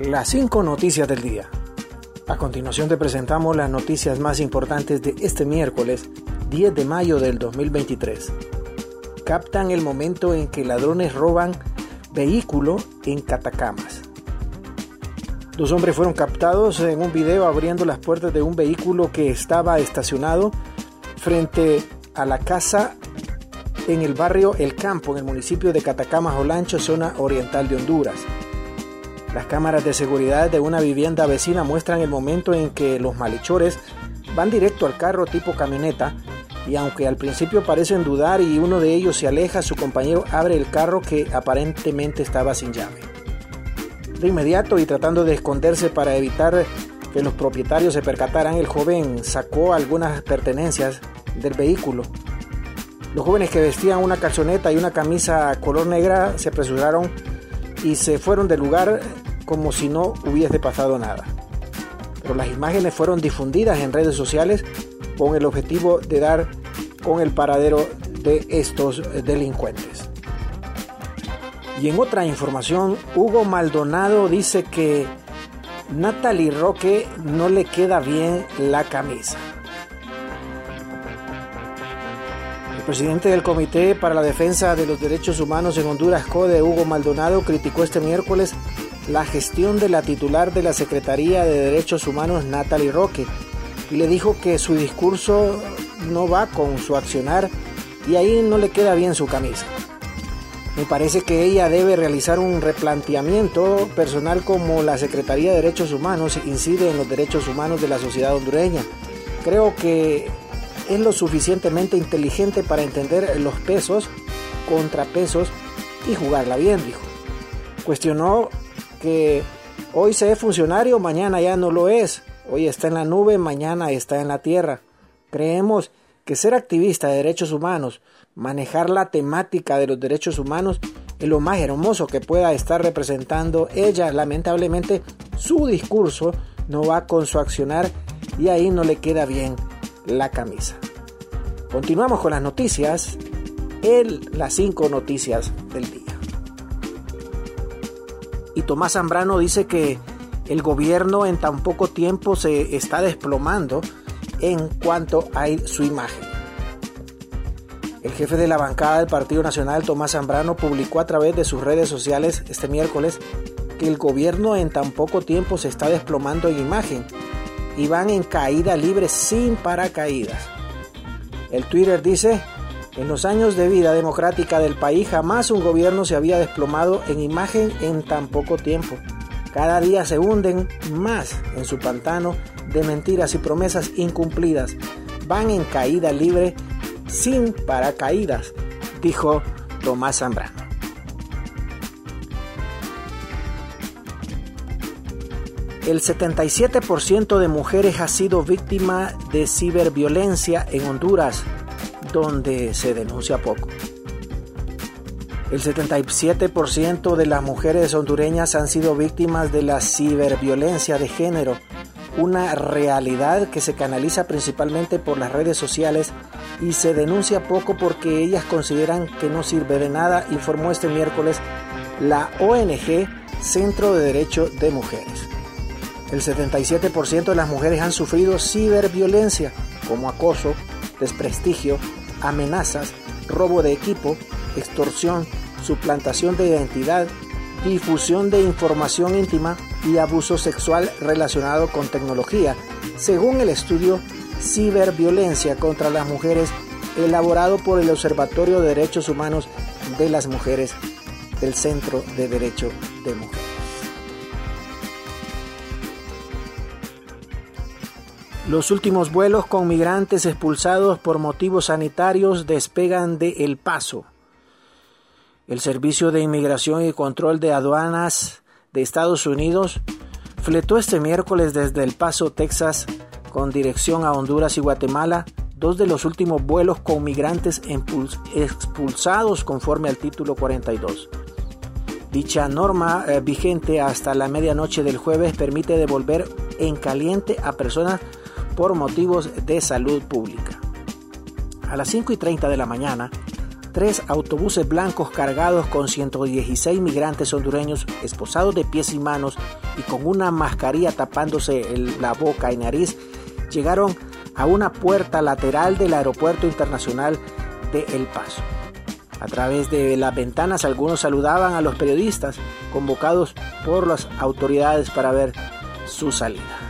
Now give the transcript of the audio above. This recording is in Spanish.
Las cinco noticias del día. A continuación te presentamos las noticias más importantes de este miércoles 10 de mayo del 2023. Captan el momento en que ladrones roban vehículo en Catacamas. Dos hombres fueron captados en un video abriendo las puertas de un vehículo que estaba estacionado frente a la casa en el barrio El Campo, en el municipio de Catacamas Olancho, zona oriental de Honduras. Las cámaras de seguridad de una vivienda vecina muestran el momento en que los malhechores van directo al carro tipo camioneta y aunque al principio parecen dudar y uno de ellos se aleja, su compañero abre el carro que aparentemente estaba sin llave. De inmediato y tratando de esconderse para evitar que los propietarios se percataran, el joven sacó algunas pertenencias del vehículo. Los jóvenes que vestían una calzoneta y una camisa color negra se apresuraron y se fueron del lugar como si no hubiese pasado nada. Pero las imágenes fueron difundidas en redes sociales con el objetivo de dar con el paradero de estos delincuentes. Y en otra información, Hugo Maldonado dice que Natalie Roque no le queda bien la camisa. El presidente del Comité para la Defensa de los Derechos Humanos en Honduras, CODE, Hugo Maldonado, criticó este miércoles la gestión de la titular de la Secretaría de Derechos Humanos, Natalie Roque, y le dijo que su discurso no va con su accionar y ahí no le queda bien su camisa. Me parece que ella debe realizar un replanteamiento personal como la Secretaría de Derechos Humanos incide en los derechos humanos de la sociedad hondureña. Creo que es lo suficientemente inteligente para entender los pesos, contrapesos y jugarla bien, dijo. Cuestionó que hoy se es funcionario, mañana ya no lo es. Hoy está en la nube, mañana está en la tierra. Creemos que ser activista de derechos humanos, manejar la temática de los derechos humanos, es lo más hermoso que pueda estar representando ella. Lamentablemente, su discurso no va con su accionar y ahí no le queda bien la camisa. Continuamos con las noticias, el, las cinco noticias del día. Y Tomás Zambrano dice que el gobierno en tan poco tiempo se está desplomando en cuanto a su imagen. El jefe de la bancada del Partido Nacional, Tomás Zambrano, publicó a través de sus redes sociales este miércoles que el gobierno en tan poco tiempo se está desplomando en imagen y van en caída libre sin paracaídas. El Twitter dice, en los años de vida democrática del país jamás un gobierno se había desplomado en imagen en tan poco tiempo. Cada día se hunden más en su pantano de mentiras y promesas incumplidas. Van en caída libre sin paracaídas, dijo Tomás Zambrano. El 77% de mujeres ha sido víctima de ciberviolencia en Honduras, donde se denuncia poco. El 77% de las mujeres hondureñas han sido víctimas de la ciberviolencia de género, una realidad que se canaliza principalmente por las redes sociales y se denuncia poco porque ellas consideran que no sirve de nada, informó este miércoles la ONG Centro de Derecho de Mujeres. El 77% de las mujeres han sufrido ciberviolencia como acoso, desprestigio, amenazas, robo de equipo, extorsión, suplantación de identidad, difusión de información íntima y abuso sexual relacionado con tecnología, según el estudio Ciberviolencia contra las Mujeres elaborado por el Observatorio de Derechos Humanos de las Mujeres del Centro de Derecho de Mujeres. Los últimos vuelos con migrantes expulsados por motivos sanitarios despegan de El Paso. El Servicio de Inmigración y Control de Aduanas de Estados Unidos fletó este miércoles desde El Paso, Texas, con dirección a Honduras y Guatemala, dos de los últimos vuelos con migrantes expulsados conforme al título 42. Dicha norma eh, vigente hasta la medianoche del jueves permite devolver en caliente a personas por motivos de salud pública. A las 5 y 30 de la mañana, tres autobuses blancos cargados con 116 migrantes hondureños esposados de pies y manos y con una mascarilla tapándose la boca y nariz llegaron a una puerta lateral del aeropuerto internacional de El Paso. A través de las ventanas algunos saludaban a los periodistas convocados por las autoridades para ver su salida.